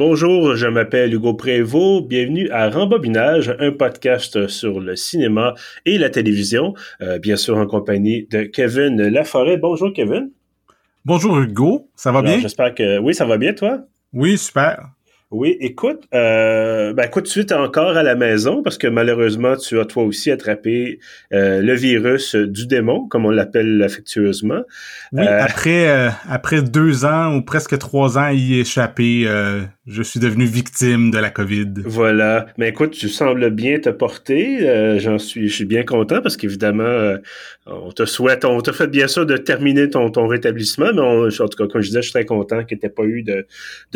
Bonjour, je m'appelle Hugo Prévost. Bienvenue à Rembobinage, un podcast sur le cinéma et la télévision, euh, bien sûr en compagnie de Kevin Laforêt. Bonjour Kevin. Bonjour Hugo, ça va bien? J'espère que oui, ça va bien toi? Oui, super. Oui, écoute, euh, ben écoute, tu es encore à la maison parce que malheureusement, tu as toi aussi attrapé euh, le virus du démon, comme on l'appelle affectueusement. Oui, euh, après après deux ans ou presque trois ans à y échapper, je suis devenu victime de la COVID. Voilà. Mais écoute, tu sembles bien te porter. J'en suis, je suis bien content parce qu'évidemment, on te souhaite, on te fait bien sûr de terminer ton, rétablissement, mais en tout cas, comme je disais, je suis très content qu'il n'y ait pas eu de,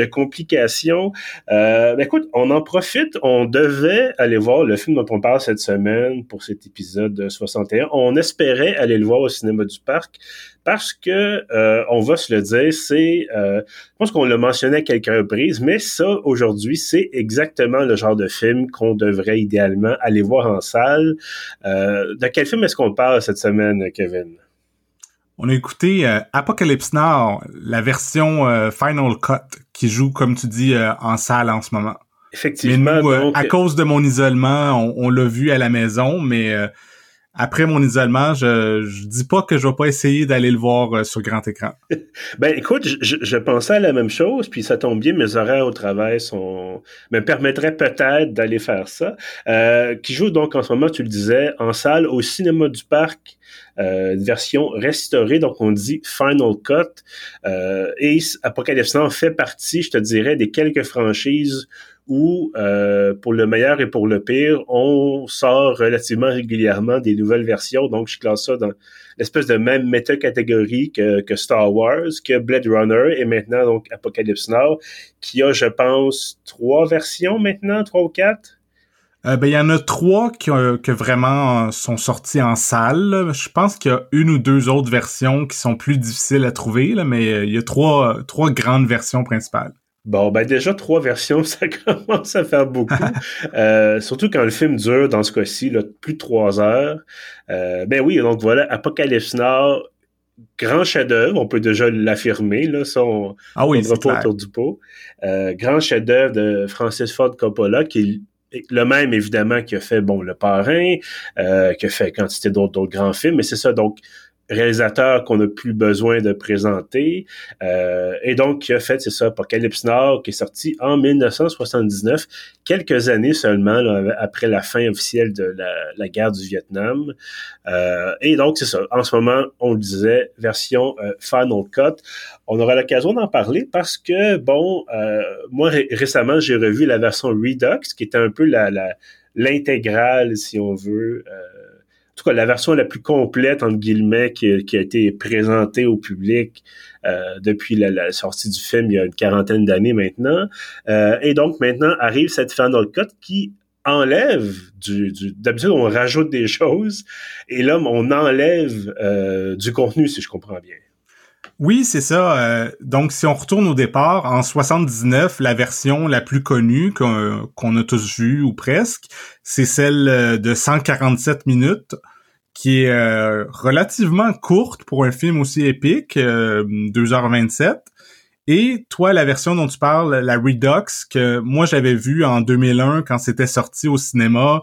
complications. Euh, ben écoute, on en profite. On devait aller voir le film dont on parle cette semaine pour cet épisode 61. On espérait aller le voir au cinéma du parc parce que euh, on va se le dire, c'est, euh, je pense qu'on l'a mentionné à quelques reprises, mais ça aujourd'hui, c'est exactement le genre de film qu'on devrait idéalement aller voir en salle. Euh, de quel film est-ce qu'on parle cette semaine, Kevin? On a écouté Apocalypse Now, la version Final Cut, qui joue, comme tu dis, en salle en ce moment. Effectivement. Mais à cause de mon isolement, on, l'a vu à la maison, mais après mon isolement, je, je dis pas que je vais pas essayer d'aller le voir sur grand écran. ben écoute, je, pensais à la même chose, puis ça tombe bien, mes horaires au travail sont me permettraient peut-être d'aller faire ça. qui joue donc en ce moment, tu le disais, en salle au cinéma du parc euh, une version restaurée, donc on dit Final Cut. Euh, et Apocalypse Now fait partie, je te dirais, des quelques franchises où, euh, pour le meilleur et pour le pire, on sort relativement régulièrement des nouvelles versions. Donc, je classe ça dans l'espèce de même méta-catégorie que, que, Star Wars, que Blade Runner et maintenant donc Apocalypse Now, qui a, je pense, trois versions maintenant, trois ou quatre. Euh, ben, il y en a trois qui, que vraiment sont sortis en salle. Je pense qu'il y a une ou deux autres versions qui sont plus difficiles à trouver, là, mais euh, il y a trois, trois grandes versions principales. Bon, ben déjà, trois versions, ça commence à faire beaucoup. euh, surtout quand le film dure, dans ce cas-ci, plus de trois heures. Euh, ben oui, donc voilà, Apocalypse Now, grand chef-d'œuvre, on peut déjà l'affirmer, là, ça, on ah oui, ne pas autour du pot. Euh, grand chef-d'œuvre de Francis Ford Coppola, qui le même évidemment qui a fait bon le parrain, euh, qui a fait quantité d'autres grands films, mais c'est ça donc réalisateur qu'on n'a plus besoin de présenter. Euh, et donc, qui a fait, c'est ça, Apocalypse Nord, qui est sorti en 1979, quelques années seulement après la fin officielle de la, guerre du Vietnam. Euh, et donc, c'est ça. En ce moment, on le disait, version euh, Final Cut. On aura l'occasion d'en parler parce que, bon, euh, moi, récemment, j'ai revu la version Redux, qui était un peu la l'intégrale, si on veut, euh, en tout cas la version la plus complète entre guillemets qui, a été présentée au public euh, depuis la, sortie du film il y a une quarantaine d'années maintenant. Euh, et donc maintenant arrive cette Final Cut qui enlève du, d'habitude on rajoute des choses et là on enlève euh, du contenu si je comprends bien. Oui, c'est ça. Euh, donc, si on retourne au départ, en 79, la version la plus connue qu'on a tous vue ou presque, c'est celle euh, de 147 minutes, qui est euh, relativement courte pour un film aussi épique, 2h27. Et toi, la version dont tu parles, la Redux, que moi j'avais vue en 2001 quand c'était sorti au cinéma,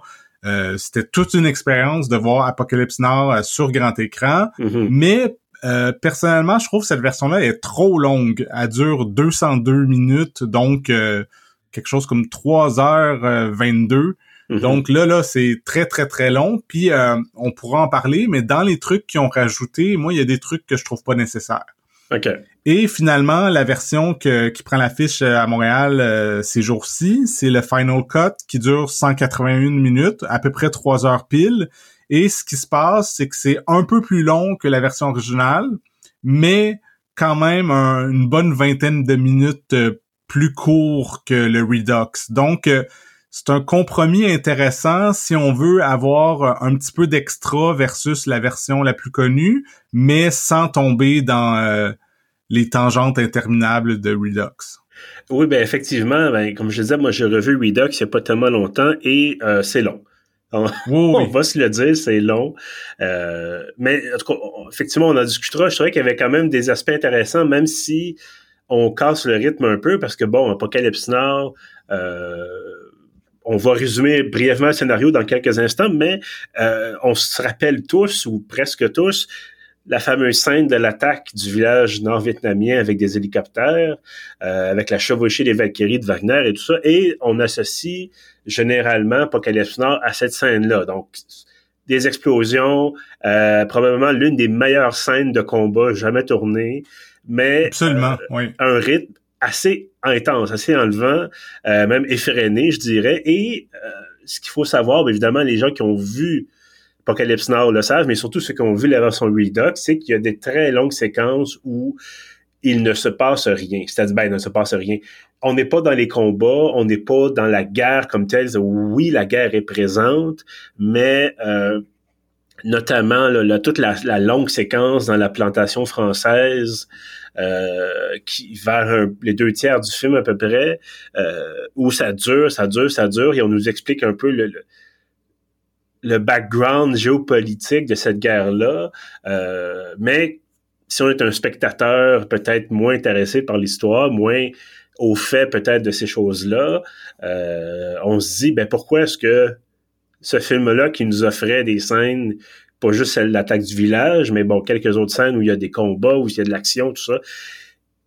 c'était toute une expérience de voir Apocalypse Now sur grand écran, mm-hmm. mais euh, personnellement, je trouve que cette version-là est trop longue. Elle dure 202 minutes, donc euh, quelque chose comme 3h22. Euh, mhm. Donc là, là, c'est très, très, très long. Puis on pourra en parler, mais dans les trucs qui ont rajouté, moi, il y a des trucs que je trouve pas nécessaires. OK. Et finalement, la version qui prend l'affiche à Montréal ces jours-ci, c'est le Final Cut qui dure 181 minutes, à peu près 3 heures pile. Et ce qui se passe, c'est que c'est un peu plus long que la version originale, mais quand même une bonne vingtaine de minutes euh, plus court que le Redux. Donc, euh, c'est un compromis intéressant si on veut avoir un petit peu d'extra versus la version la plus connue, mais sans tomber dans euh, les tangentes interminables de Redux. Oui, ben effectivement, ben, comme je disais, moi j'ai revu Redux il n'y a pas tellement longtemps et c'est long. On, va se le dire, c'est long. Euh, mais en tout cas, effectivement, on en discutera. Je trouvais qu'il y avait quand même des aspects intéressants, même si on casse le rythme un peu parce que, bon, Apocalypse Now, on va résumer brièvement le scénario dans quelques instants, mais on se rappelle tous, ou presque tous, la fameuse scène de l'attaque du village nord-vietnamien avec des hélicoptères, euh, avec la chevauchée des Valkyries de Wagner et tout ça, et on associe généralement Apocalypse Nord à cette scène-là. Donc, des explosions, euh, probablement l'une des meilleures scènes de combat jamais tournées, mais Absolument, euh, oui. un rythme assez intense, assez enlevant, même effréné, je dirais. Et ce qu'il faut savoir, évidemment, les gens qui ont vu Apocalypse Now le savent, mais surtout ceux qui ont vu la version Redux, c'est qu'il y a des très longues séquences où il ne se passe rien. C'est-à-dire, ben, il ne se passe rien. On n'est pas dans les combats, on n'est pas dans la guerre comme telle. Oui, la guerre est présente, mais euh, notamment là, toute la, longue séquence dans la plantation française euh, qui vers les deux tiers du film à peu près, euh, où ça dure, ça dure, ça dure, et on nous explique un peu le le background géopolitique de cette guerre-là, euh, mais si on est un spectateur peut-être moins intéressé par l'histoire, moins au fait peut-être de ces choses-là, euh, on se dit, ben pourquoi est-ce que ce film-là qui nous offrait des scènes, pas juste l'attaque du village, mais bon, quelques autres scènes où il y a des combats, où il y a de l'action, tout ça,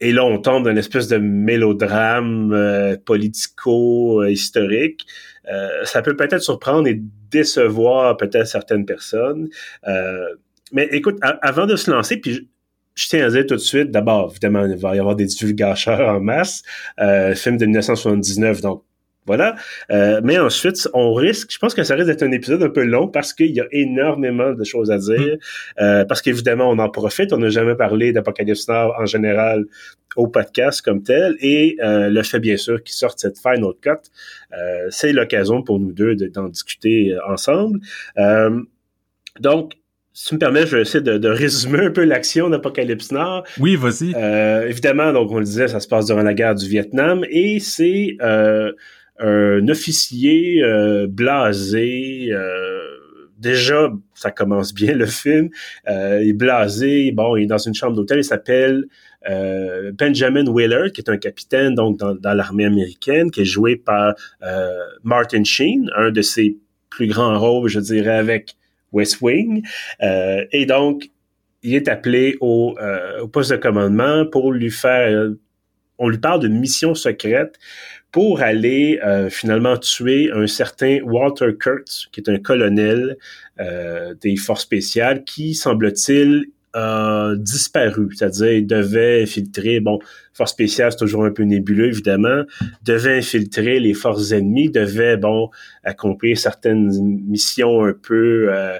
et là, on tombe dans une espèce de mélodrame euh, politico-historique. Euh, ça peut peut-être surprendre et décevoir peut-être certaines personnes. Euh, mais écoute, avant de se lancer, puis je, tiens à dire tout de suite, d'abord, évidemment, il va y avoir des divulgateurs en masse. film de 1979, donc voilà. Euh, mais ensuite, on risque, je pense que ça risque d'être un épisode un peu long parce qu'il y a énormément de choses à dire. Mm. Euh, parce qu'évidemment, on en profite. On n'a jamais parlé d'Apocalypse Nord en général au podcast comme tel. Et euh, le fait, bien sûr, qu'il sorte cette Final Cut, euh, c'est l'occasion pour nous deux d'en discuter ensemble. donc, si tu me permets, je vais essayer de, de résumer un peu l'action d'Apocalypse Nord. Oui, vas-y. évidemment, donc on le disait, ça se passe durant la guerre du Vietnam et c'est euh, un officier euh, blasé. Euh, déjà, ça commence bien le film. Euh, il est blasé. Bon, il est dans une chambre d'hôtel. Il s'appelle Benjamin Willard, qui est un capitaine donc dans, dans l'armée américaine, qui est joué par Martin Sheen, un de ses plus grands rôles, je dirais, avec West Wing. et donc, il est appelé au, au poste de commandement pour lui faire on lui parle d'une mission secrète pour aller euh, finalement tuer un certain Walter Kurtz, qui est un colonel euh, des forces spéciales, qui, semble-t-il, a disparu. C'est-à-dire, il devait infiltrer, bon, force spéciale, c'est toujours un peu nébuleux, évidemment, devait infiltrer les forces ennemies, devait, bon, accomplir certaines missions un peu... Euh,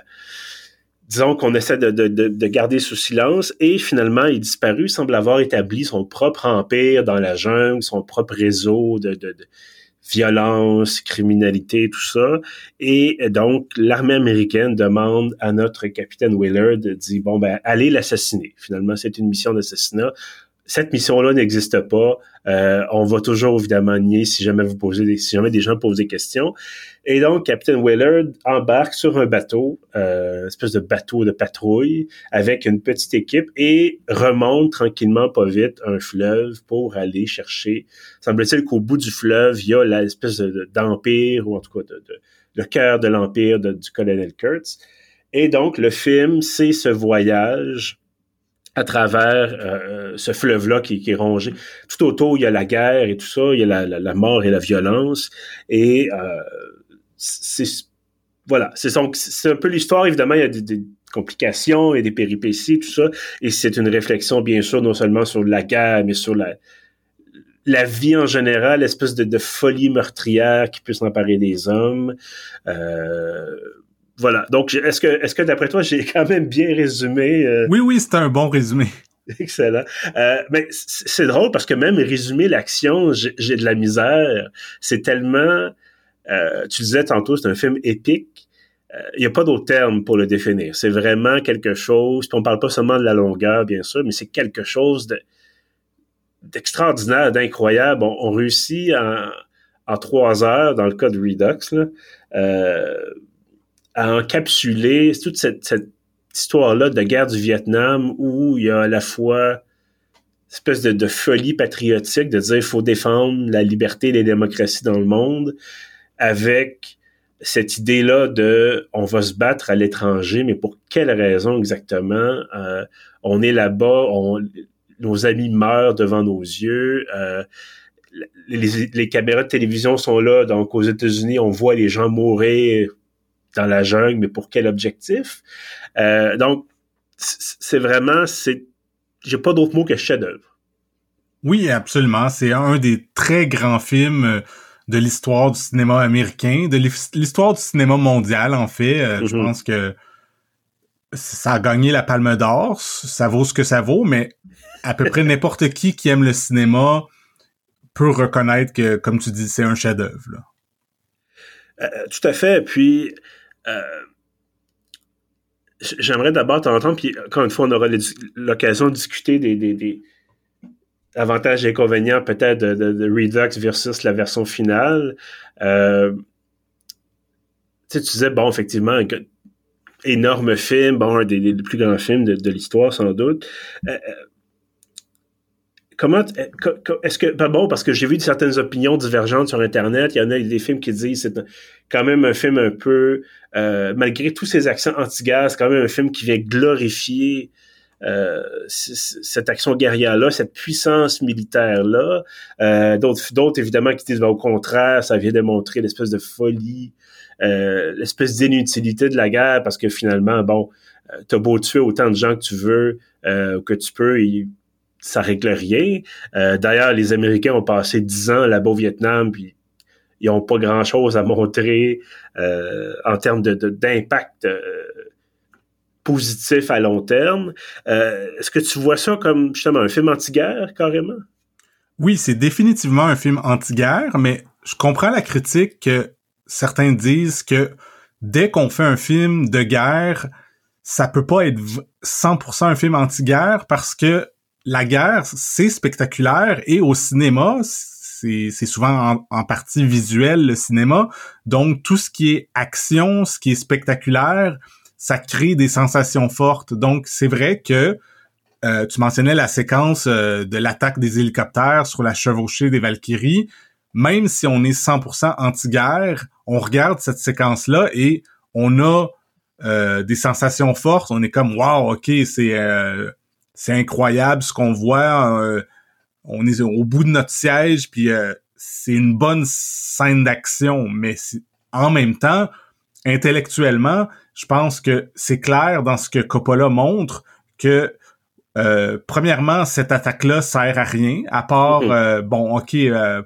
disons qu'on essaie de, de, de, garder sous silence, et finalement, il disparu, semble avoir établi son propre empire dans la jungle, son propre réseau de, violence, criminalité, tout ça. Et donc, l'armée américaine demande à notre capitaine Willard, dit, bon, ben, allez l'assassiner. Finalement, c'est une mission d'assassinat cette mission-là n'existe pas. Euh, on va toujours évidemment nier si jamais vous posez des, si jamais des gens posent des questions. Et donc, Captain Willard embarque sur un bateau, euh, une espèce de bateau de patrouille, avec une petite équipe et remonte tranquillement, pas vite, un fleuve pour aller chercher. Semble-t-il qu'au bout du fleuve, il y a l'espèce d'empire, ou en tout cas de, le cœur de l'empire du colonel Kurtz. Et donc, le film, c'est ce voyage à travers euh, ce fleuve-là qui, qui, est rongé. Tout autour, il y a la guerre et tout ça, il y a la, la, mort et la violence. Et euh, c'est voilà, c'est un peu l'histoire. Évidemment, il y a des, complications et des péripéties, tout ça. Et c'est une réflexion, bien sûr, non seulement sur la guerre, mais sur la, la vie en général, l'espèce de, de, folie meurtrière qui peut s'emparer des hommes. Euh, voilà. Donc, est-ce que, est-ce que d'après toi, j'ai quand même bien résumé euh? Oui, oui, c'était un bon résumé. Excellent. Euh, mais c'est drôle parce que même résumer l'action, j'ai de la misère. C'est tellement. Euh, tu disais tantôt, c'est un film épique. Il n'y a pas d'autre terme pour le définir. C'est vraiment quelque chose. Puis on parle pas seulement de la longueur, bien sûr, mais c'est quelque chose de d'extraordinaire, d'incroyable. On, on, réussit en, en trois heures, dans le cas de Redux, là, euh, à encapsuler toute cette, cette histoire-là de guerre du Vietnam où il y a à la fois espèce de, folie patriotique de dire il faut défendre la liberté et les démocraties dans le monde avec cette idée-là de on va se battre à l'étranger, mais pour quelle raison exactement? Euh, on est là-bas, nos amis meurent devant nos yeux. Euh, les, caméras de télévision sont là, donc aux États-Unis, on voit les gens mourir dans la jungle, mais pour quel objectif? Euh, donc, c'est vraiment, c'est j'ai pas d'autre mot que chef-d'œuvre. Oui, absolument. C'est un des très grands films euh, de l'histoire du cinéma américain, de l'histoire du cinéma mondial, en fait. Euh, je mm-hmm. pense que ça a gagné la Palme d'Or. Ça vaut ce que ça vaut, mais à peu près n'importe qui qui aime le cinéma peut reconnaître que, comme tu dis, c'est un chef-d'œuvre. Euh, tout à fait. Puis, j'aimerais d'abord t'entendre, puis encore une fois, on aura l'occasion de discuter des, avantages et inconvénients peut-être de, Redux versus la version finale. Euh, tu disais, bon, effectivement, un énorme film, bon, un des, plus grands films de, l'histoire, sans doute. Euh, euh, comment est-ce que ben bon parce que j'ai vu certaines opinions divergentes sur internet. Il y en a des films qui disent c'est quand même un film un peu euh, malgré tous ces accents anti-guerre c'est quand même un film qui vient glorifier euh, cette action guerrière là cette puissance militaire là euh, d'autres d'autres évidemment qui disent ben, au contraire ça vient démontrer l'espèce de folie l'espèce d'inutilité de la guerre parce que finalement bon t'as beau tuer autant de gens que tu veux que tu peux ça règle rien. Euh, d'ailleurs, les Américains ont passé dix ans là-bas au Vietnam, puis ils n'ont pas grand-chose à montrer euh, en termes d'impact euh, positif à long terme. Est-ce que tu vois ça comme justement un film anti-guerre, carrément? Oui, c'est définitivement un film anti-guerre, mais je comprends la critique que certains disent que dès qu'on fait un film de guerre, ça peut pas être 100% un film anti-guerre parce que la guerre, c'est spectaculaire et au cinéma, c'est souvent en, partie visuel le cinéma. Donc tout ce qui est action, ce qui est spectaculaire, ça crée des sensations fortes. Donc c'est vrai que euh, tu mentionnais la séquence euh, de l'attaque des hélicoptères sur la chevauchée des Valkyries. Même si on est 100% anti-guerre, on regarde cette séquence-là et on a euh, des sensations fortes. On est comme wow, ok, c'est c'est incroyable ce qu'on voit. Euh, on est au bout de notre siège, puis euh, c'est une bonne scène d'action, mais en même temps, intellectuellement, je pense que c'est clair dans ce que Coppola montre que euh, premièrement, cette attaque-là sert à rien, à part, mm-hmm. bon, ok,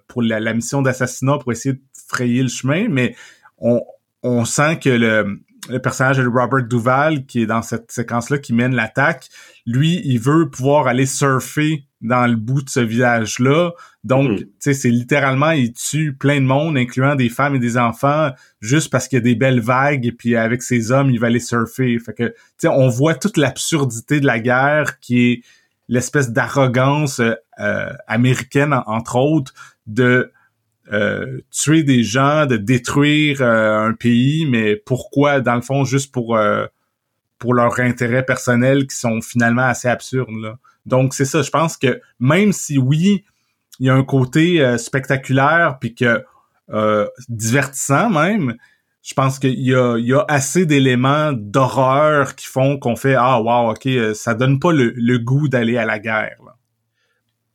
pour la, mission d'assassinat, pour essayer de frayer le chemin, mais on, on sent que le, le personnage de Robert Duval, qui est dans cette séquence-là, qui mène l'attaque, lui, il veut pouvoir aller surfer dans le bout de ce village-là. Donc, hmm. tu sais, c'est littéralement, il tue plein de monde, incluant des femmes et des enfants, juste parce qu'il y a des belles vagues, et puis avec ses hommes, il va aller surfer. Fait que, tu sais, on voit toute l'absurdité de la guerre, qui est l'espèce d'arrogance euh, américaine, entre autres, de euh, tuer des gens, de détruire euh, un pays, mais pourquoi, dans le fond, juste pour pour leurs intérêts personnels qui sont finalement assez absurdes. Là. Donc c'est ça, je pense que même si oui, il y a un côté euh, spectaculaire puis que euh, divertissant même, je pense qu'il y a, il y a assez d'éléments d'horreur qui font qu'on fait ah wow ok euh, ça donne pas le, le goût d'aller à la guerre.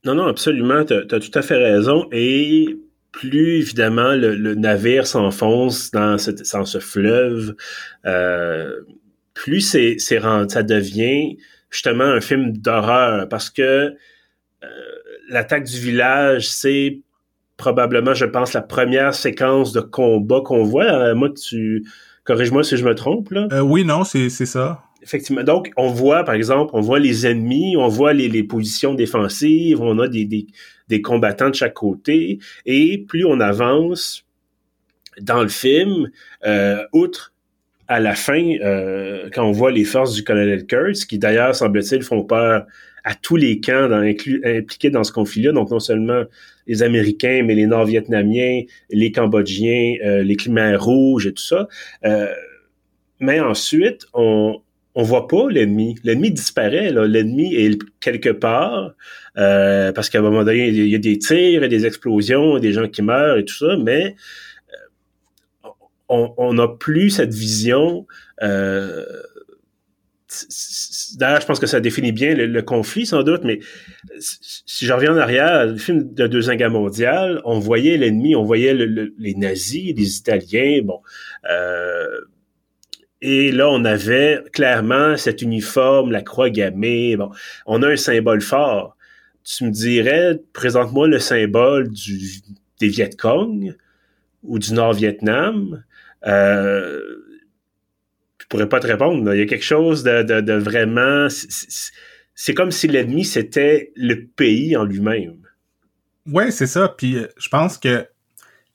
Non non absolument, tu as, tout à fait raison et plus évidemment le, navire s'enfonce dans, ce fleuve, euh, plus c'est, c'est ça devient justement un film d'horreur parce que euh, l'attaque du village, c'est probablement, je pense, la première séquence de combat qu'on voit. Euh, moi, tu corrige-moi si je me trompe là. Oui, non, c'est ça. Effectivement. Donc, on voit, par exemple, on voit les ennemis, on voit les, les positions défensives, on a des, des, des combattants de chaque côté, et plus on avance dans le film, euh, outre à la fin, euh, quand on voit les forces du colonel Kurtz, qui d'ailleurs, semble-t-il, font peur à tous les camps impliqués dans ce conflit-là, donc non seulement les Américains, mais les Nord-Vietnamiens, les Cambodgiens, euh, les Khmers rouges et tout ça. Euh, mais ensuite, on, on voit pas l'ennemi. L'ennemi disparaît. L'ennemi est quelque part euh, parce qu'à un moment donné, il y a des tirs, des explosions, des gens qui meurent et tout ça, mais euh, on n'a plus cette vision. Euh, D'ailleurs, je pense que ça définit bien le, conflit, sans doute, mais si je reviens en arrière, le film de Deuxième Guerre mondiale, on voyait l'ennemi, on voyait les nazis, les Italiens, bon. Euh, et là, on avait clairement cet uniforme, la croix gammée. Bon, on a un symbole fort. Tu me dirais, présente-moi le symbole du, des Viet Cong ou du Nord-Vietnam. Euh, je pourrais pas te répondre. Il y a quelque chose de, de, vraiment... C'est comme si l'ennemi, c'était le pays en lui-même. Ouais, c'est ça. Puis euh, je pense que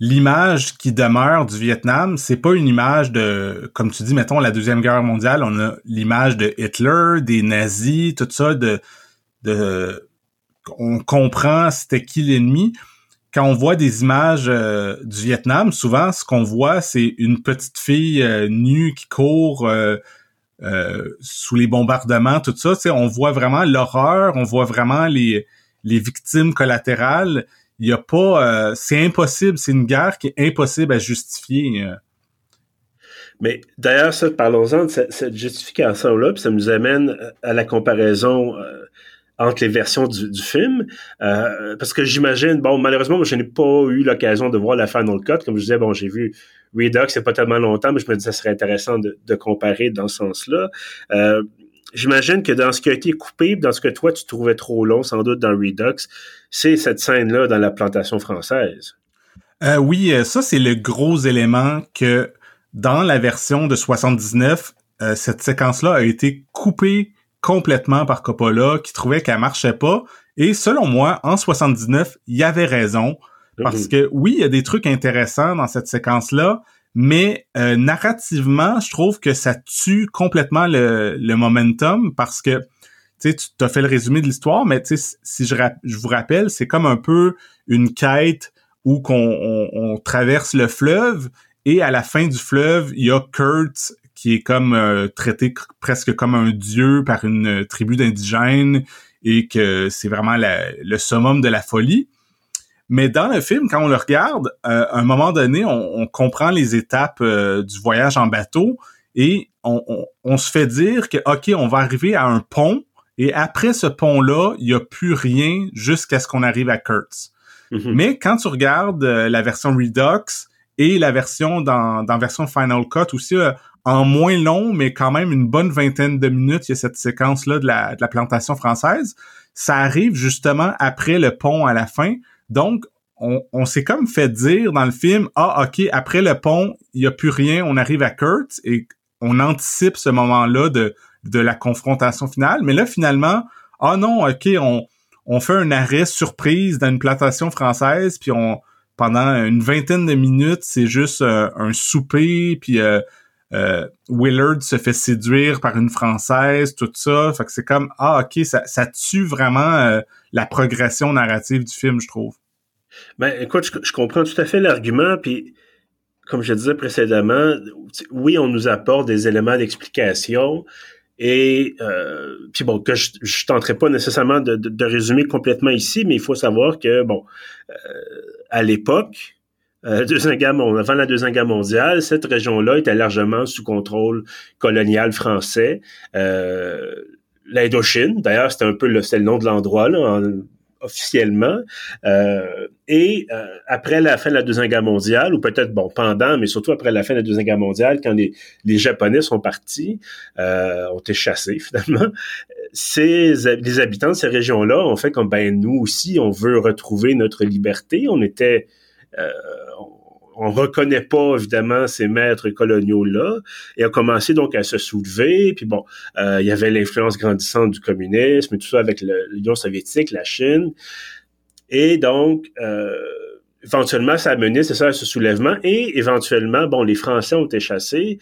l'image qui demeure du Vietnam, c'est pas une image de, comme tu dis, mettons la deuxième guerre mondiale, on a l'image de Hitler, des nazis, tout ça, de, de, on comprend c'était qui l'ennemi. Quand on voit des images euh, du Vietnam, souvent ce qu'on voit, c'est une petite fille euh, nue qui court euh, sous les bombardements, tout ça. on voit vraiment l'horreur, on voit vraiment les, les victimes collatérales il y a pas, euh, c'est impossible, c'est une guerre qui est impossible à justifier. Euh. Mais d'ailleurs, ça, parlons-en de cette, justification-là, puis ça nous amène à la comparaison euh, entre les versions du, film, parce que j'imagine, bon, malheureusement, moi, je n'ai pas eu l'occasion de voir la Final Cut, comme je disais, bon, j'ai vu Redux, c'est pas tellement longtemps, mais je me dis ça serait intéressant de, de comparer dans ce sens-là. J'imagine que dans ce qui a été coupé, dans ce que toi tu trouvais trop long, sans doute dans Redux, c'est cette scène-là dans la plantation française. Euh, oui, euh, ça c'est le gros élément que dans la version de 79, euh, cette séquence-là a été coupée complètement par Coppola, qui trouvait qu'elle marchait pas. Et selon moi, en 79, il y avait raison. Parce mm-hmm. que oui, il y a des trucs intéressants dans cette séquence-là, mais euh, narrativement, je trouve que ça tue complètement le, le momentum parce que tu as fait le résumé de l'histoire, mais si je, je vous rappelle, c'est comme un peu une quête où qu'on on, traverse le fleuve et à la fin du fleuve, il y a Kurt qui est comme euh, traité presque comme un dieu par une tribu d'indigènes et que c'est vraiment le summum de la folie. Mais dans le film, quand on le regarde, euh, à un moment donné, on, comprend les étapes euh, du voyage en bateau et on, se fait dire que, OK, on va arriver à un pont et après ce pont-là, il n'y a plus rien jusqu'à ce qu'on arrive à Kurtz. Mm-hmm. Mais quand tu regardes euh, la version Redux et la version dans, dans version Final Cut aussi, en moins long, mais quand même une bonne vingtaine de minutes, il y a cette séquence-là de la, de la plantation française. Ça arrive justement après le pont à la fin. Donc, on, s'est comme fait dire dans le film, ah, OK, après le pont, il n'y a plus rien, on arrive à Kurt et on anticipe ce moment-là de, de la confrontation finale. Mais là, finalement, ah non, OK, on, on fait un arrêt surprise dans une plantation française, puis on pendant une vingtaine de minutes, c'est juste euh, un souper, puis euh, euh, Willard se fait séduire par une française, tout ça. Fait que c'est comme ah ok, ça, tue vraiment euh, la progression narrative du film, je trouve. Ben écoute, je, comprends tout à fait l'argument, puis comme je disais précédemment, oui, on nous apporte des éléments d'explication. Et euh, puis bon, que je, je tenterai pas nécessairement de, de, résumer complètement ici, mais il faut savoir que bon, à l'époque, euh, deuxième guerre, avant la Deuxième Guerre mondiale, cette région-là était largement sous contrôle colonial français. Euh, L'Indochine, d'ailleurs, c'était un peu le, le nom de l'endroit là, officiellement. Euh, et euh, après la fin de la Deuxième Guerre mondiale, ou peut-être bon pendant, mais surtout après la fin de la Deuxième Guerre mondiale, quand les, les Japonais sont partis, euh, ont été chassés finalement, ces, les habitants de ces régions-là ont fait comme ben nous aussi, on veut retrouver notre liberté. On était on reconnaît pas évidemment ces maîtres coloniaux là et a commencé donc à se soulever. Puis bon euh, il y avait l'influence grandissante du communisme et tout ça avec l'Union soviétique la Chine. Et donc euh, éventuellement ça a mené c'est ça à ce soulèvement. Et éventuellement bon les Français ont été chassés.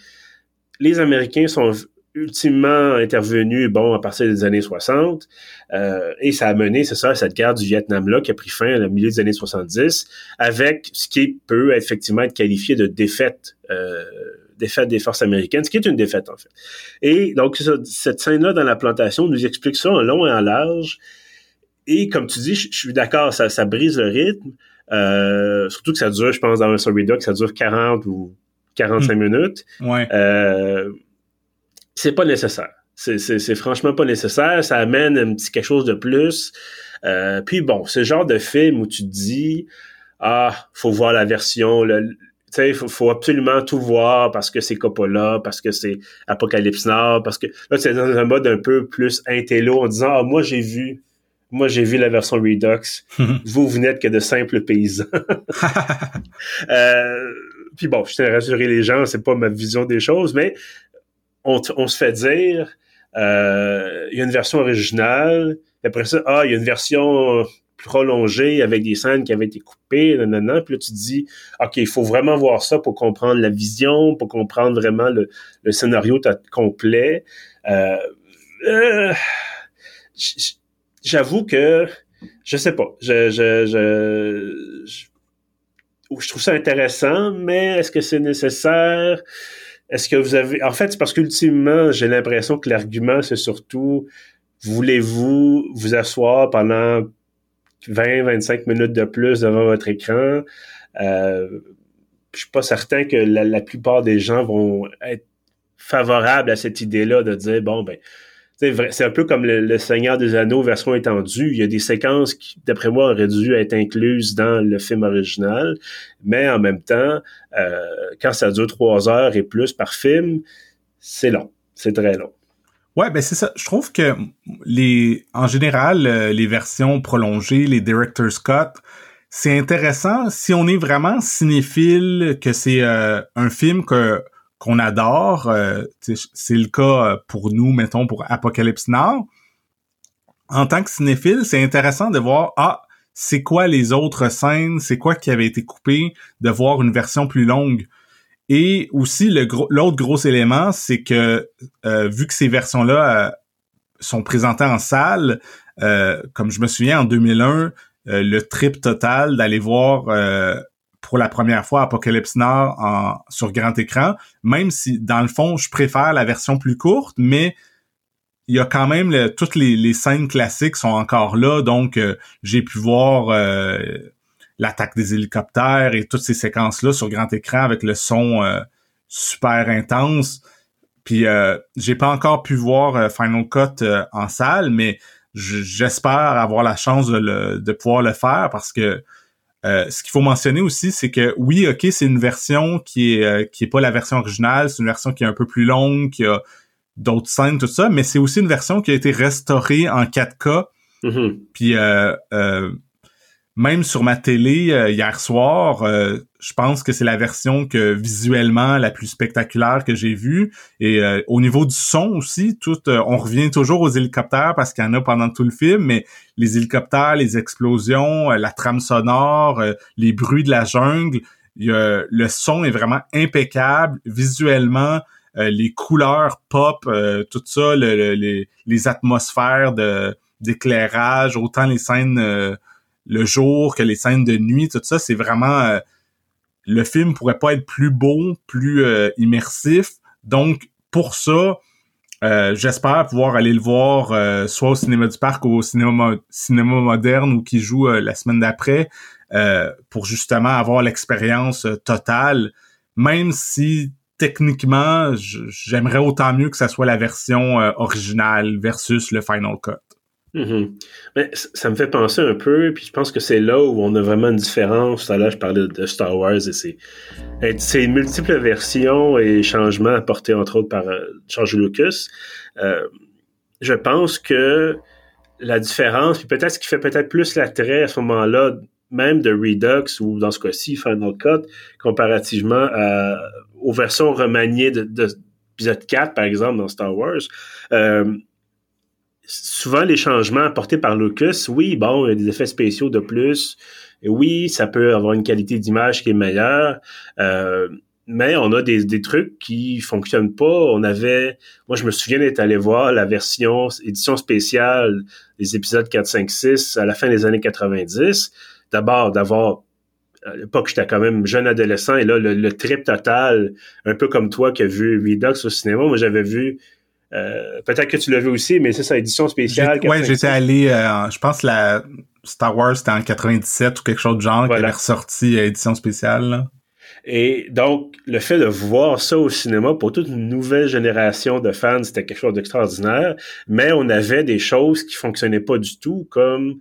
Les Américains sont ultimement intervenu, bon, à partir des années 60, euh, et ça a mené, c'est ça, cette guerre du Vietnam-là qui a pris fin au milieu des années 70, avec ce qui peut effectivement être qualifié de défaite euh, défaite des forces américaines, ce qui est une défaite en fait. Et donc cette scène-là dans la plantation nous explique ça en long et en large. Et comme tu dis, je, suis d'accord, ça, ça brise le rythme. Euh, surtout que ça dure, je pense, dans un Story Doc, ça dure 40 ou 45 hmm. minutes. Ouais. Euh, c'est pas nécessaire. C'est franchement pas nécessaire. Ça amène un petit quelque chose de plus. Euh, puis bon, le genre de film où tu te dis Ah, faut voir la version, le, il faut, faut, absolument tout voir parce que c'est Coppola, parce que c'est Apocalypse Now, parce que là, c'est dans un mode un peu plus intello en disant Ah, moi j'ai vu moi, j'ai vu la version Redux. vous, vous n'êtes que de simples paysans. euh, puis bon, je tiens à rassurer les gens, c'est pas ma vision des choses, mais on, on se fait dire, euh, il y a une version originale, et après ça, ah, il y a une version prolongée avec des scènes qui avaient été coupées, nanana, puis là, tu dis, OK, il faut vraiment voir ça pour comprendre la vision, pour comprendre vraiment le, le scénario complet. Euh, euh, j'avoue que je sais pas. Je, je, je, je, trouve ça intéressant, mais est-ce que c'est nécessaire? Est-ce que vous avez. En fait, c'est parce qu'ultimement, j'ai l'impression que l'argument, c'est surtout voulez-vous vous asseoir pendant 20-25 minutes de plus devant votre écran? Euh, je suis pas certain que la, la, plupart des gens vont être favorables à cette idée-là de dire bon ben c'est un peu comme le, Seigneur des Anneaux version étendue. Il y a des séquences qui, d'après moi, auraient dû être incluses dans le film original, mais en même temps, euh, quand ça dure trois heures et plus par film, c'est long, c'est très long. Ouais, ben c'est ça. Je trouve que les, en général, euh, les versions prolongées, les director's cut, c'est intéressant si on est vraiment cinéphile, que c'est euh, un film que qu'on adore. Euh, c'est le cas euh, pour nous, mettons, pour Apocalypse Now. En tant que cinéphile, c'est intéressant de voir, ah, c'est quoi les autres scènes, c'est quoi qui avait été coupé, de voir une version plus longue. Et aussi, l'autre gros élément, c'est que euh, vu que ces versions-là sont présentées en salle, comme je me souviens en 2001, le trip total d'aller voir pour la première fois Apocalypse Now en, sur grand écran, même si dans le fond, je préfère la version plus courte, mais il y a quand même toutes les, scènes classiques sont encore là, donc euh, j'ai pu voir euh, l'attaque des hélicoptères et toutes ces séquences-là sur grand écran avec le son euh, super intense. Puis j'ai pas encore pu voir Final Cut en salle, mais j'espère avoir la chance de, de pouvoir le faire parce que euh, ce qu'il faut mentionner aussi, c'est que oui, ok, c'est une version qui est euh, qui est pas la version originale, c'est une version qui est un peu plus longue, qui a d'autres scènes, tout ça, mais c'est aussi une version qui a été restaurée en 4K. Mm-hmm. Puis euh, même sur ma télé hier soir, je pense que c'est la version que visuellement la plus spectaculaire que j'ai vue. Et euh, au niveau du son aussi, tout, euh, on revient toujours aux hélicoptères parce qu'il y en a pendant tout le film, mais les hélicoptères, les explosions, euh, la trame sonore, les bruits de la jungle, le son est vraiment impeccable visuellement. les couleurs pop, tout ça, les, les, atmosphères de d'éclairage, autant les scènes le jour que les scènes de nuit, tout ça, c'est vraiment le film pourrait pas être plus beau, plus euh, immersif. Donc, pour ça, euh, j'espère pouvoir aller le voir euh, soit au cinéma du parc ou au cinéma, cinéma moderne ou qui joue la semaine d'après pour justement avoir l'expérience totale, même si techniquement, j'aimerais autant mieux que ça soit la version originale versus le Final Cut. Mm-hmm. Mais ça me fait penser un peu, puis je pense que c'est là où on a vraiment une différence. Tout à l'heure, je parlais de Star Wars et c'est, c'est multiples versions et changements apportés entre autres par euh, George Lucas. Euh, je pense que la différence, puis peut-être ce qui fait peut-être plus l'attrait à ce moment-là, même de Redux ou dans ce cas-ci Final Cut, comparativement aux versions remaniées de, de 4, par exemple, dans Star Wars. Euh, souvent les changements apportés par Lucas, oui, bon, il y a des effets spéciaux de plus. Oui, ça peut avoir une qualité d'image qui est meilleure. Euh, mais on a des, des, trucs qui fonctionnent pas. On avait, moi je me souviens d'être allé voir la version édition spéciale des épisodes 4, 5, 6 à la fin des années 90. D'abord, d'avoir à l'époque, j'étais quand même jeune adolescent, et là, le, trip total, un peu comme toi qui as vu Redux au cinéma, moi j'avais vu euh, peut-être que tu l'as vu aussi, mais c'est ça, édition spéciale. Ouais, j'étais allé, euh, je pense la Star Wars c'était en 97 ou quelque chose de genre, qui avait ressorti édition spéciale. Et donc, le fait de voir ça au cinéma pour toute une nouvelle génération de fans, c'était quelque chose d'extraordinaire. Mais on avait des choses qui fonctionnaient pas du tout, comme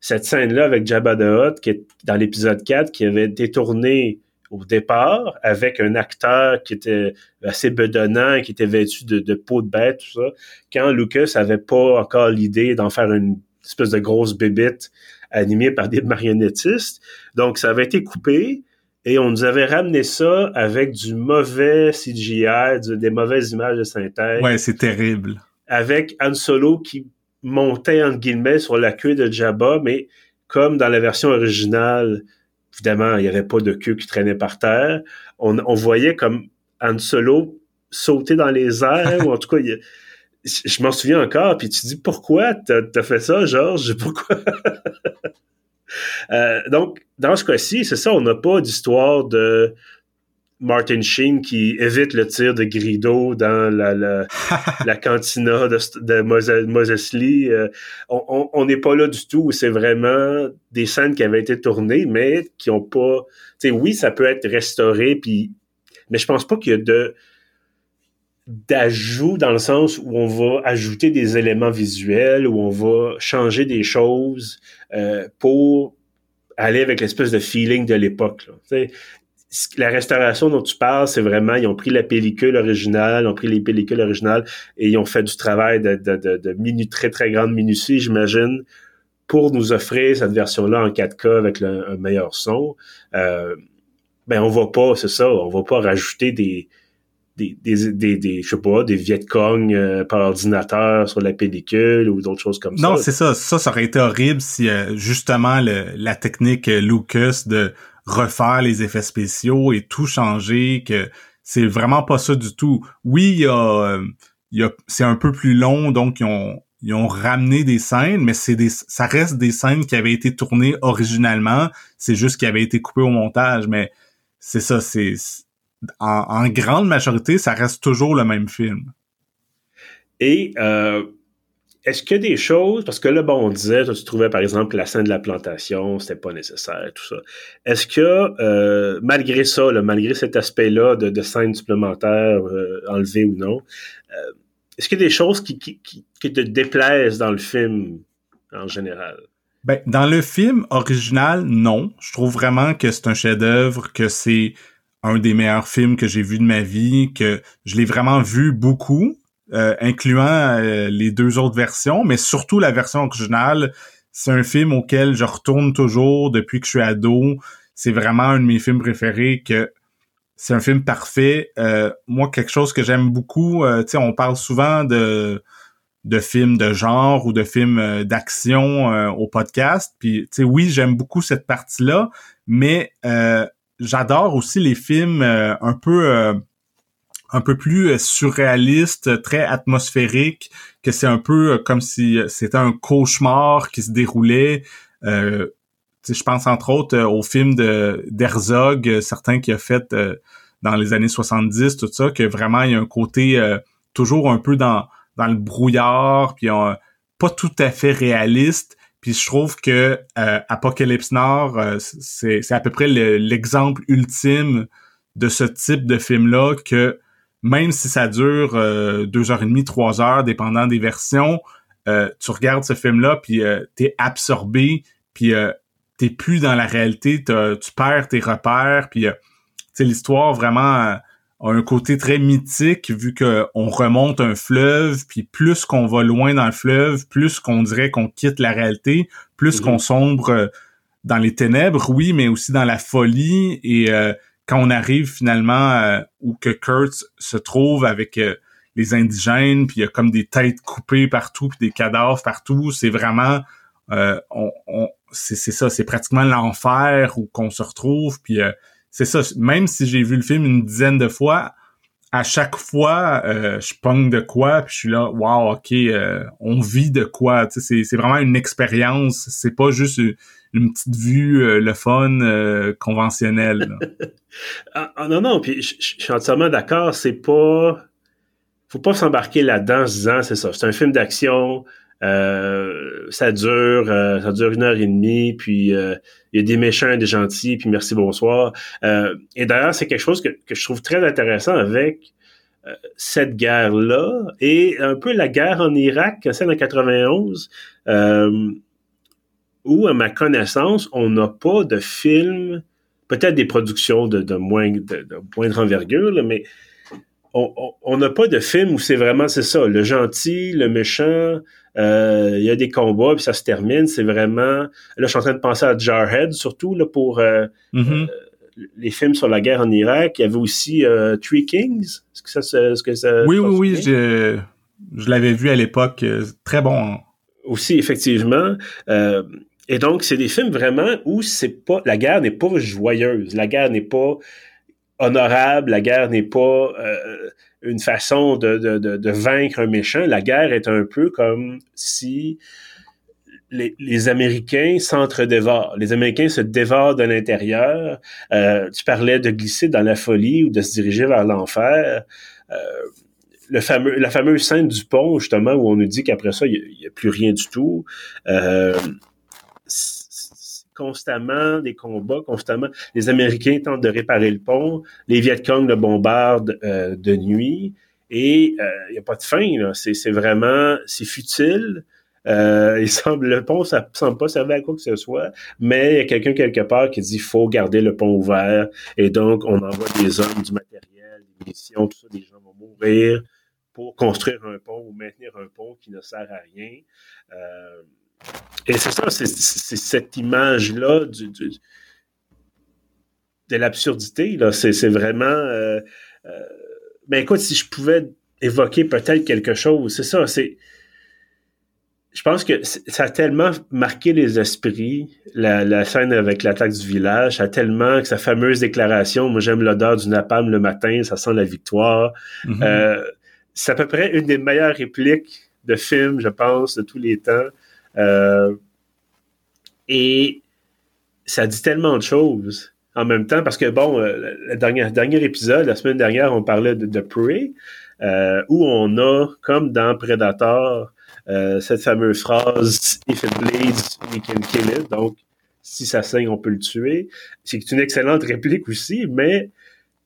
cette scène-là avec Jabba the Hutt, qui est dans l'épisode 4, qui avait été tournée au départ avec un acteur qui était assez bedonnant, qui était vêtu de, peau de bête, tout ça, quand Lucas avait pas encore l'idée d'en faire une espèce de grosse bébite animée par des marionnettistes. Donc, ça avait été coupé et on nous avait ramené ça avec du mauvais CGI, des mauvaises images de synthèse. Ouais, c'est terrible. Avec Han Solo qui montait, entre guillemets, sur la queue de Jabba, mais comme dans la version originale, évidemment, il n'y avait pas de queue qui traînait par terre. On, voyait comme Han sauter dans les airs, ou en tout cas, je m'en souviens encore, puis tu dis, pourquoi t'as as fait ça, Georges? Pourquoi? Euh, donc, dans ce cas-ci, c'est ça, on n'a pas d'histoire de Martin Sheen qui évite le tir de Grido dans la, la, cantina de, de Moses, Lee. Euh, on n'est pas là du tout. C'est vraiment des scènes qui avaient été tournées, mais qui ont pas... Tu sais, oui, ça peut être restauré, puis mais je pense pas qu'il y a de d'ajout dans le sens où on va ajouter des éléments visuels, où on va changer des choses euh, pour aller avec l'espèce de feeling de l'époque. La restauration dont tu parles, c'est vraiment, ils ont pris la pellicule originale, ils ont pris les pellicules originales et ils ont fait du travail de, de, de, de très, très grande minutie, j'imagine, pour nous offrir cette version-là en 4K avec un meilleur son. Euh, ben, on va pas, c'est ça, on va pas rajouter des, des, des, des, je sais pas, des Vietcong euh, par ordinateur sur la pellicule ou d'autres choses comme ça. Non, c'est ça. Ça, ça aurait été horrible si euh, justement le, la technique euh, Lucas de refaire les effets spéciaux et tout changer, que c'est vraiment pas ça du tout. Oui, il y a, il y a c'est un peu plus long, donc ils ont, ils ont ramené des scènes, mais c'est des, ça reste des scènes qui avaient été tournées originalement. C'est juste qui avaient été coupées au montage, mais c'est ça, c'est en, grande majorité, ça reste toujours le même film. Et euh, est-ce que des choses, parce que là, bon, on disait, tu trouvais par exemple la scène de la plantation, c'était pas nécessaire, tout ça. Est-ce que euh, malgré ça, malgré cet aspect-là de, scène supplémentaire euh, enlevée ou non, est-ce qu'il y a des choses qui, qui, qui, te déplaisent dans le film en général? Ben, dans le film original, non. Je trouve vraiment que c'est un chef-d'œuvre, que c'est un des meilleurs films que j'ai vu de ma vie, que je l'ai vraiment vu beaucoup, euh, incluant euh, les deux autres versions, mais surtout la version originale. C'est un film auquel je retourne toujours depuis que je suis ado. C'est vraiment un de mes films préférés que c'est un film parfait. Euh, moi, quelque chose que j'aime beaucoup, tu sais, on parle souvent de de films de genre ou de films d'action au podcast. Puis, tu sais, oui, j'aime beaucoup cette partie-là, mais j'adore aussi les films euh, un peu euh, un peu plus euh, surréalistes, très atmosphériques, que c'est un peu comme si c'était un cauchemar qui se déroulait. Euh, je pense entre autres au film d'Herzog, certains qui a fait dans les années 70, tout ça, que vraiment il y a un côté toujours un peu dans dans le brouillard, puis pas tout à fait réaliste, puis je trouve que euh, Apocalypse Nord, euh, c'est, à peu près l'exemple ultime de ce type de film-là que même si ça dure euh, deux heures et demie, trois heures, dépendant des versions, tu regardes ce film-là, puis t'es absorbé, puis t'es plus dans la réalité, tu perds tes repères, puis c'est l'histoire vraiment a un côté très mythique vu qu'on remonte un fleuve, puis plus qu'on va loin dans le fleuve, plus qu'on dirait qu'on quitte la réalité, plus mhm. qu'on sombre euh, dans les ténèbres, oui, mais aussi dans la folie. Et euh, quand on arrive finalement euh, où que Kurt se trouve avec les indigènes, puis il y a comme des têtes coupées partout, puis des cadavres partout, c'est vraiment... on, c'est ça, c'est pratiquement l'enfer où qu'on se retrouve, puis c'est ça, même si j'ai vu le film une dizaine de fois, à chaque fois, euh, je pogne de quoi, puis je suis là, wow, ok, euh, on vit de quoi. C'est, c'est vraiment une expérience. C'est pas juste une, petite vue, euh, le fun conventionnel. Ah, ah, non, non, puis je suis entièrement d'accord. C'est pas, faut pas s'embarquer là-dedans en se disant, c'est ça, c'est un film d'action. ça dure, ça dure une heure et demie, puis il y a des méchants des gentils, puis merci, bonsoir. et d'ailleurs, c'est quelque chose que, que, je trouve très intéressant avec cette guerre-là et un peu la guerre en Irak, celle en 91, euh, où, à ma connaissance, on n'a pas de film, peut-être des productions de, de, moins, de, moindre envergure, mais on n'a pas de film où c'est vraiment, c'est ça, le gentil, le méchant, euh, il y a des combats, puis ça se termine, c'est vraiment... Là, je suis en train de penser à Jarhead, surtout, là, pour... Euh, mm-hmm les films sur la guerre en Irak. Il y avait aussi euh, Three Kings. Est-ce que ça, est-ce que ça Oui, oui, oui. Je, je l'avais vu à l'époque. Euh, très bon. Aussi, effectivement. Euh, et donc, c'est des films vraiment où c'est pas la guerre n'est pas joyeuse. La guerre n'est pas honorable. La guerre n'est pas une façon de, de, de, vaincre un méchant. La guerre est un peu comme si les, Américains s'entre-dévorent. Les Américains se dévorent de l'intérieur. Euh, tu parlais de glisser dans la folie ou de se diriger vers l'enfer. Euh, le fameux, la fameuse scène du pont, justement, où on nous dit qu'après ça, il n'y a, plus rien du tout. Euh, constamment des combats, constamment. Les Américains tentent de réparer le pont. Les Viet Cong le bombardent de nuit. Et il n'y a pas de fin. C'est vraiment, c'est futile. Euh, il semble, le pont, ça semble pas servir à quoi que ce soit, mais il y a quelqu'un quelque part qui dit faut garder le pont ouvert, et donc on envoie des hommes, du matériel, des munitions, tout ça, des gens vont mourir pour construire un pont ou maintenir un pont qui ne sert à rien. Euh, et c'est ça, c'est cette image-là du, de l'absurdité. C'est vraiment. Euh, euh, ben écoute, si je pouvais évoquer peut-être quelque chose, c'est ça, c'est je pense que ça a tellement marqué les esprits, la, scène avec l'attaque du village, ça a tellement que sa fameuse déclaration, moi j'aime l'odeur du napalm le matin, ça sent la victoire. Mm-hmm. Euh, c'est à peu près une des meilleures répliques de film, je pense, de tous les temps. Euh, et ça dit tellement de choses en même temps, parce que bon, euh, le dernier, épisode, la semaine dernière, on parlait de, de Prey, où on a, comme dans Predator, euh, cette fameuse phrase If it bleeds, we can kill it. Donc, si ça saigne, on peut le tuer. C'est une excellente réplique aussi, mais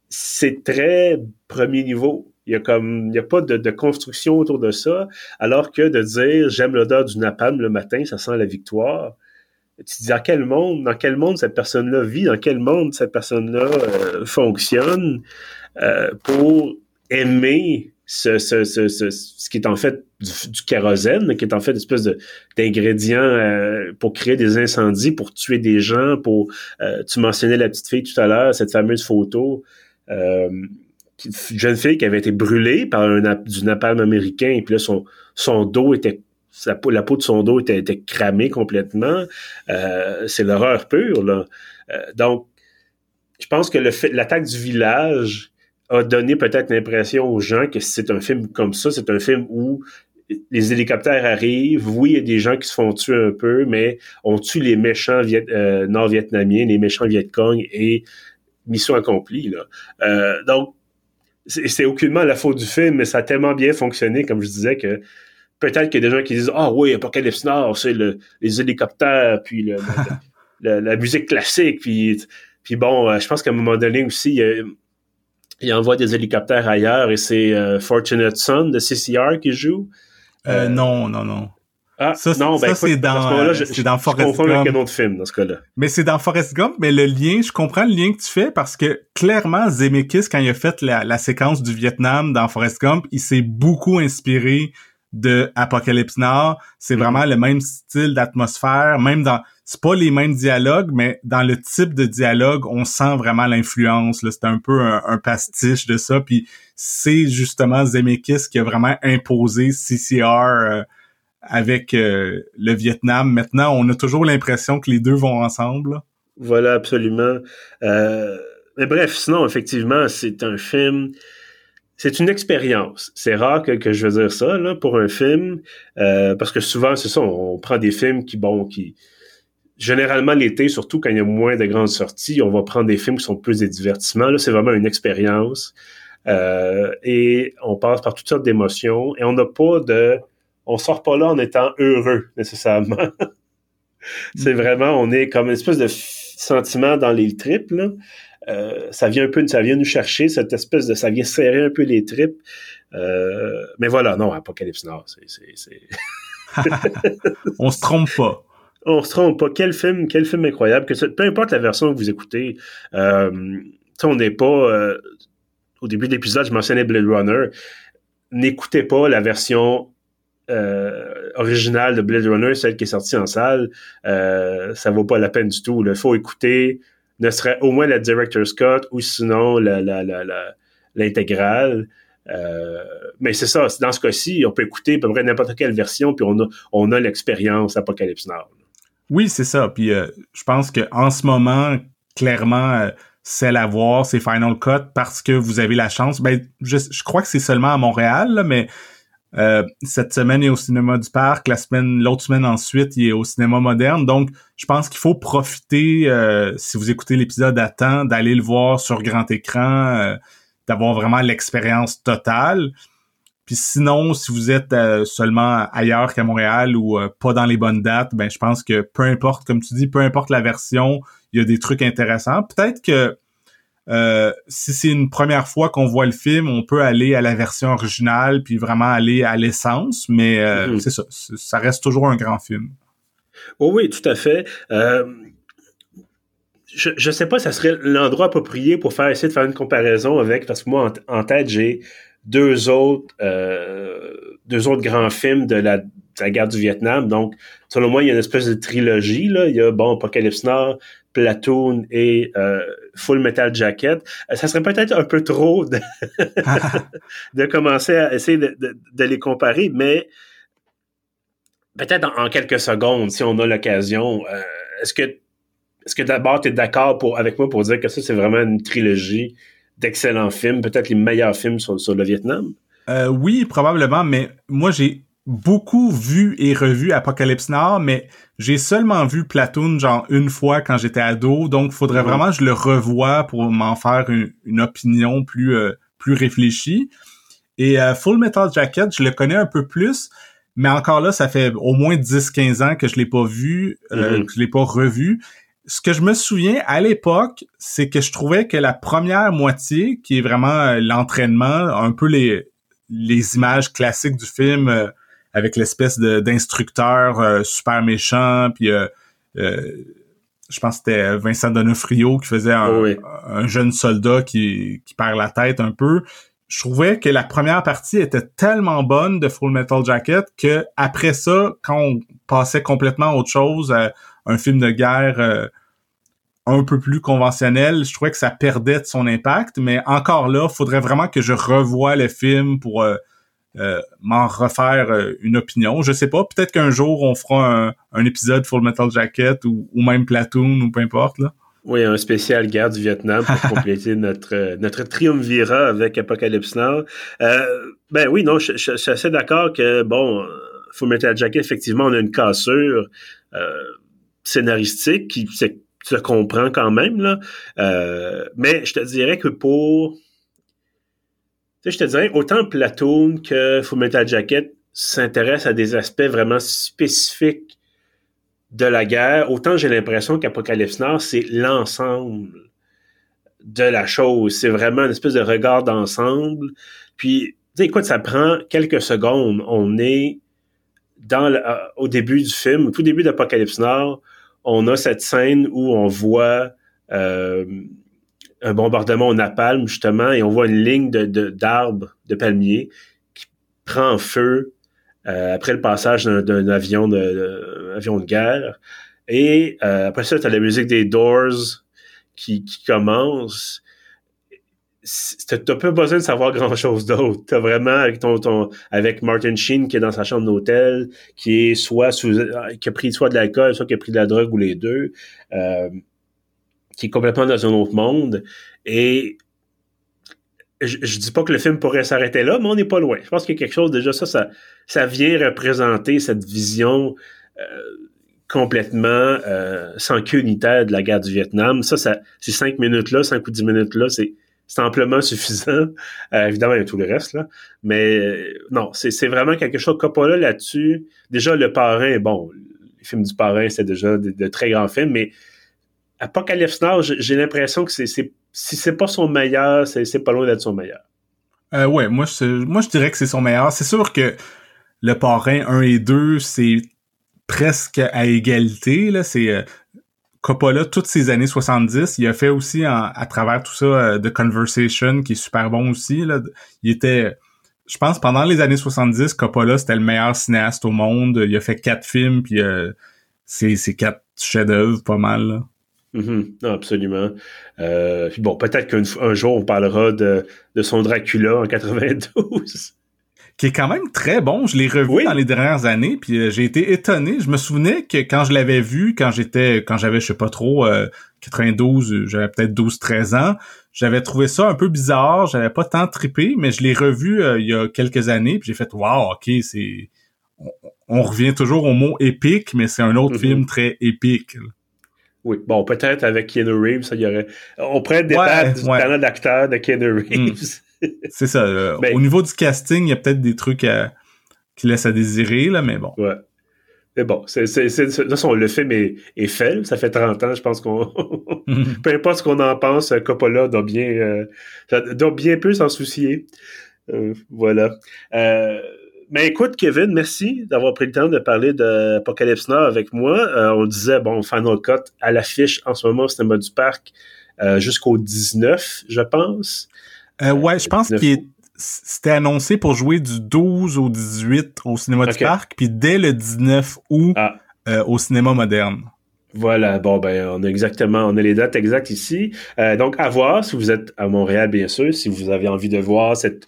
c'est très premier niveau. Il y a comme, il y a pas de, construction autour de ça, alors que de dire j'aime l'odeur du napalm le matin, ça sent la victoire. Tu te dis dans quel monde, dans quel monde cette personne-là vit, dans quel monde cette personne-là euh, fonctionne euh, pour aimer ce, ce, ce, ce, qui est en fait du, kérosène, qui est en fait une espèce d'ingrédient euh, pour créer des incendies, pour tuer des gens, pour euh, tu mentionnais la petite fille tout à l'heure, cette fameuse photo. Euh, jeune fille qui avait été brûlée par un du napalm américain, et puis là, son, son dos était la peau, la peau de son dos était, cramée complètement. Euh, c'est l'horreur pure, là. donc, je pense que l'attaque du village a donné peut-être l'impression aux gens que c'est un film comme ça, c'est un film où les hélicoptères arrivent, oui, il y a des gens qui se font tuer un peu, mais on tue les méchants euh, nord-vietnamiens, les méchants Viet Cong et mission accomplie. Là. Euh, donc, c'est aucunement la faute du film, mais ça a tellement bien fonctionné, comme je disais, que peut-être qu'il y a des gens qui disent Ah oui, Apocalypse Nord, c'est le, les hélicoptères, puis le, la musique classique, puis, puis bon, euh, je pense qu'à un moment donné aussi, il envoie des hélicoptères ailleurs et c'est euh, Fortunate Son de CCR qui joue. Euh, non, non, non. Ah, ça, non, ben, c'est dans, c'est dans Forrest Gump. avec un autre film dans ce cas-là. Mais c'est dans Forrest Gump, mais le lien, je comprends le lien que tu fais parce que clairement, Zemeckis, quand il a fait la, la séquence du Vietnam dans Forrest Gump, il s'est beaucoup inspiré de Apocalypse Now. C'est mm-hmm. vraiment le même style d'atmosphère, même dans c'est pas les mêmes dialogues, mais dans le type de dialogue, on sent vraiment l'influence. C'est un peu un, pastiche de ça. Puis c'est justement Zemeckis qui a vraiment imposé CCR euh, avec euh, le Vietnam. Maintenant, on a toujours l'impression que les deux vont ensemble. Voilà, absolument. Euh, mais bref, sinon, effectivement, c'est un film c'est une expérience. C'est rare que, que, je veux dire ça là pour un film, euh, parce que souvent c'est ça, on, prend des films qui bon qui généralement l'été, surtout quand il y a moins de grandes sorties, on va prendre des films qui sont plus des divertissements. Là, c'est vraiment une expérience euh, et on passe par toutes sortes d'émotions et on n'a pas de, on sort pas là en étant heureux nécessairement. c'est vraiment, on est comme une espèce de sentiment dans les tripes là. Euh, ça vient un peu, ça vient nous chercher cette espèce de, ça vient serrer un peu les tripes. Euh, mais voilà, non, Apocalypse Nord, c'est, on se trompe pas. On se trompe pas. Quel film, quel film incroyable. Que peu importe la version que vous écoutez, euh, on n'est pas. Au début de l'épisode, je mentionnais Blade Runner. N'écoutez pas la version euh, originale de Blade Runner, celle qui est sortie en salle. Euh, ça vaut pas la peine du tout. Il faut écouter ne serait au moins la Director Scott ou sinon l'intégrale. Euh, mais c'est ça, dans ce cas-ci, on peut écouter à peu près n'importe quelle version, puis on a, on a l'expérience Apocalypse Now. Oui, c'est ça. Puis euh, je pense qu'en ce moment, clairement, euh, c'est à voir, c'est Final Cut, parce que vous avez la chance. Ben, je crois que c'est seulement à Montréal, mais euh, cette semaine, est au cinéma du parc. La semaine, l'autre semaine ensuite, il est au cinéma moderne. Donc, je pense qu'il faut profiter, euh, si vous écoutez l'épisode à temps, d'aller le voir sur grand écran, euh, d'avoir vraiment l'expérience totale. Puis sinon, si vous êtes seulement ailleurs qu'à Montréal ou pas dans les bonnes dates, ben je pense que peu importe, comme tu dis, peu importe la version, il y a des trucs intéressants. Peut-être que euh, si c'est une première fois qu'on voit le film, on peut aller à la version originale puis vraiment aller à l'essence, mais euh, mhm. c'est ça, ça reste toujours un grand film. Oh oui, tout à fait. Euh, je ne sais pas, ça serait l'endroit approprié pour faire essayer de faire une comparaison avec, parce que moi en, tête j'ai deux autres deux autres grands films de la, de la guerre du Vietnam. Donc, selon moi, il y a une espèce de trilogie. Là. Il y a bon Apocalypse Nord, Platoon et Full Metal Jacket, euh, ça serait peut-être un peu trop de, de commencer à essayer de, de, les comparer, mais peut-être en, quelques secondes, si on a l'occasion, euh, est-ce que est-ce que d'abord tu es d'accord pour, avec moi pour dire que ça, c'est vraiment une trilogie d'excellents films, peut-être les meilleurs films sur, sur le Vietnam? oui, probablement, mais moi j'ai beaucoup vu et revu Apocalypse Now, mais j'ai seulement vu Platoon genre une fois quand j'étais ado, donc faudrait vraiment que je le revoie pour m'en faire une, opinion plus euh, plus réfléchie. Et euh, Full Metal Jacket, je le connais un peu plus, mais encore là, ça fait au moins 10-15 ans que je l'ai pas vu, euh, mm-hmm. que je l'ai pas revu. Ce que je me souviens à l'époque, c'est que je trouvais que la première moitié, qui est vraiment l'entraînement, un peu les les images classiques du film avec l'espèce d'instructeur euh, super méchant, puis euh, euh, je pense que c'était Vincent Donofrio qui faisait un, oh un, jeune soldat qui, qui perd la tête un peu. Je trouvais que la première partie était tellement bonne de Full Metal Jacket que après ça, quand on passait complètement à autre chose, à un film de guerre un peu plus conventionnel, je trouvais que ça perdait de son impact. Mais encore là, faudrait vraiment que je revoie le film pour euh, m'en refaire euh, une opinion. Je sais pas, peut-être qu'un jour on fera un, épisode Full Metal Jacket ou, même Platoon ou peu importe là. Oui, un spécial guerre du Vietnam pour compléter notre euh, notre triumvirat avec Apocalypse Now. ben oui, non, je, suis assez d'accord que bon, Full Metal Jacket, effectivement, on a une cassure scénaristique qui se, comprend quand même là. mais je te dirais que pour sais, je te dirais, autant Platoon que Full Metal Jacket s'intéressent à des aspects vraiment spécifiques de la guerre, autant j'ai l'impression qu'Apocalypse Nord, c'est l'ensemble de la chose. C'est vraiment une espèce de regard d'ensemble. Puis, tu sais, écoute, ça prend quelques secondes. On est dans le, au début du film, au tout début d'Apocalypse Nord, on a cette scène où on voit euh, un bombardement au napalm, justement, et on voit une ligne de, d'arbres, de, palmiers, qui prend feu euh, après le passage d'un, avion de, avion de guerre. Et euh, après ça, tu as la musique des Doors qui, qui commence. T'as pas besoin de savoir grand chose d'autre. T'as vraiment avec ton, ton avec Martin Sheen qui est dans sa chambre d'hôtel, qui est soit sous, qui a pris soit de l'alcool, soit qui a pris de la drogue ou les deux. Euh, qui est complètement dans un autre monde. Et je, je dis pas que le film pourrait s'arrêter là, mais on n'est pas loin. Je pense qu'il y a quelque chose, déjà, ça, ça, ça vient représenter cette vision euh, complètement euh, sans queue de la guerre du Vietnam. Ça, ça ces cinq minutes-là, cinq ou dix minutes-là, c'est c'est amplement suffisant. Euh, évidemment, il y a tout le reste, là. Mais non, c'est vraiment quelque chose. Coppola là-dessus, déjà, le parrain, bon, les films du parrain, c'est déjà de, très grands films, mais Apocalypse Now, j'ai l'impression que c'est si c'est pas son meilleur, c'est pas loin d'être son meilleur. Euh, ouais, moi je, moi je dirais que c'est son meilleur. C'est sûr que le parrain 1 et 2, c'est presque à égalité. C'est euh, Coppola, toutes ces années 70, il a fait aussi à travers tout ça euh, The Conversation, qui est super bon aussi. Là. Il était, je pense, pendant les années 70, Coppola, c'était le meilleur cinéaste au monde. Il a fait quatre films, puis euh, c'est, quatre chefs-d'œuvre pas mal. Là. Mm-hmm. absolument. Euh, puis bon, peut-être qu'un jour, on parlera de, de son Dracula en 92 qui est quand même très bon. Je l'ai revu dans les dernières années, puis euh, j'ai été étonné. Je me souvenais que quand je l'avais vu, quand j'étais, quand j'avais, je sais pas trop, 92, euh, j'avais peut-être 12-13 ans, j'avais trouvé ça un peu bizarre. J'avais pas tant trippé, mais je l'ai revu euh, il y a quelques années, puis j'ai fait, wow, ok, c'est, on, revient toujours au mot épique, mais c'est un autre mm-hmm. film très épique. Oui, bon, peut-être avec Keanu Reeves, ça y aurait. On pourrait débattre du talent d'acteur de Keanu mm. Reeves. c'est ça. Au niveau du casting, il y a peut-être des trucs qui laissent à désirer, là, mais bon. Ouais. Mais bon, c'est, c'est, c'est, de toute façon, le film est, est, fait. Ça fait 30 ans, je pense qu'on. Peu importe ce qu'on en pense, Coppola doit bien, euh, doit bien peu s'en soucier. Euh, voilà. Euh, mais écoute, Kevin, merci d'avoir pris le temps de parler d'Apocalypse Now avec moi. Euh, on disait, bon, Final Cut à l'affiche en ce moment au cinéma du parc jusqu'au 19, je pense. Euh, ouais, je pense qu'il c'était annoncé pour jouer du 12 au 18 au cinéma du parc, puis dès le 19 août ah. euh, au cinéma moderne. Voilà, bon ben on a exactement, on a les dates exactes ici. Euh, donc à voir si vous êtes à Montréal bien sûr, si vous avez envie de voir cette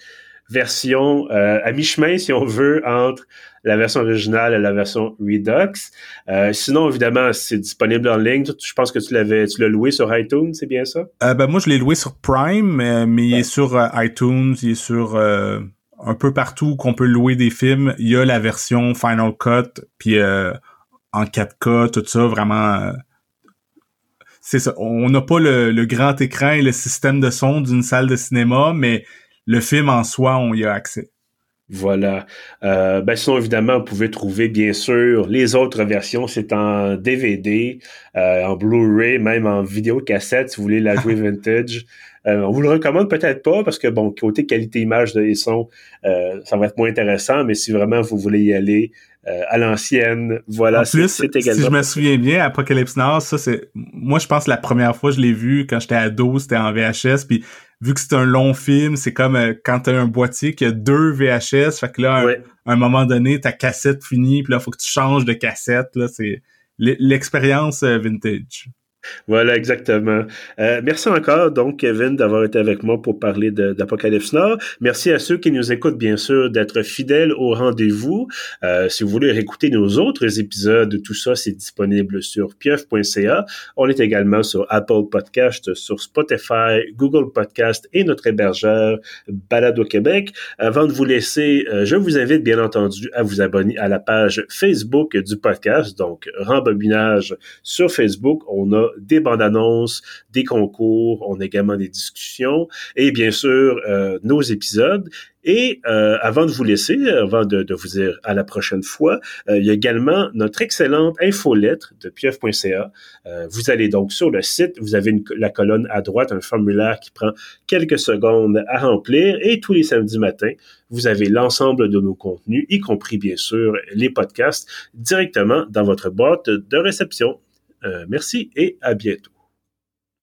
version euh, à mi-chemin, si on veut, entre la version originale et la version Redux. Euh, sinon, évidemment, c'est disponible en ligne. Je pense que tu l'avais, tu l'as loué sur iTunes, c'est bien ça? Euh, ben moi, je l'ai loué sur Prime, mais, il est sur iTunes, il est sur un peu partout qu'on peut louer des films. Il y a la version Final Cut, puis en 4K, tout ça, vraiment c'est ça. On n'a pas le, le, grand écran et le système de son d'une salle de cinéma, mais le film en soi, on y a accès. Voilà. Euh, ben sinon, évidemment, vous pouvez trouver, bien sûr, les autres versions. C'est en DVD, euh, en Blu-ray, même en vidéocassette, si vous voulez la jouer vintage. Euh, on vous le recommande peut-être pas parce que, bon, côté qualité image de son, euh, ça va être moins intéressant, mais si vraiment vous voulez y aller euh, à l'ancienne, voilà, en plus, Si je me souviens bien, Apocalypse Now, ça, c'est... Moi, je pense que la première fois que je l'ai vu, quand j'étais ado, c'était en VHS, puis vu que c'est un long film, c'est comme euh, quand t'as un boîtier qui a deux VHS, fait que là, à un moment donné, ta cassette finit, puis là, faut que tu changes de cassette, là, c'est l'expérience euh, vintage. Voilà, exactement. Euh, merci encore, donc, Kevin, d'avoir été avec moi pour parler d'Apocalypse Nord. Merci à ceux qui nous écoutent, bien sûr, d'être fidèles au rendez-vous. Euh, si vous voulez réécouter nos autres épisodes, tout ça, c'est disponible sur pieuf.ca. On est également sur Apple Podcast, sur Spotify, Google Podcast et notre hébergeur Balado Québec. Avant de vous laisser, euh, je vous invite, bien entendu, à vous abonner à la page Facebook du podcast, donc Rembobinage sur Facebook. On a des bandes annonces, des concours, on a également des discussions et bien sûr euh, nos épisodes. Et euh, avant de vous laisser, avant de, vous dire à la prochaine fois, euh, il y a également notre excellente infolettre de pieuf.ca. vous allez donc sur le site, vous avez la colonne à droite, un formulaire qui prend quelques secondes à remplir et tous les samedis matins, vous avez l'ensemble de nos contenus, y compris bien sûr les podcasts, directement dans votre boîte de réception. Euh, merci et à bientôt.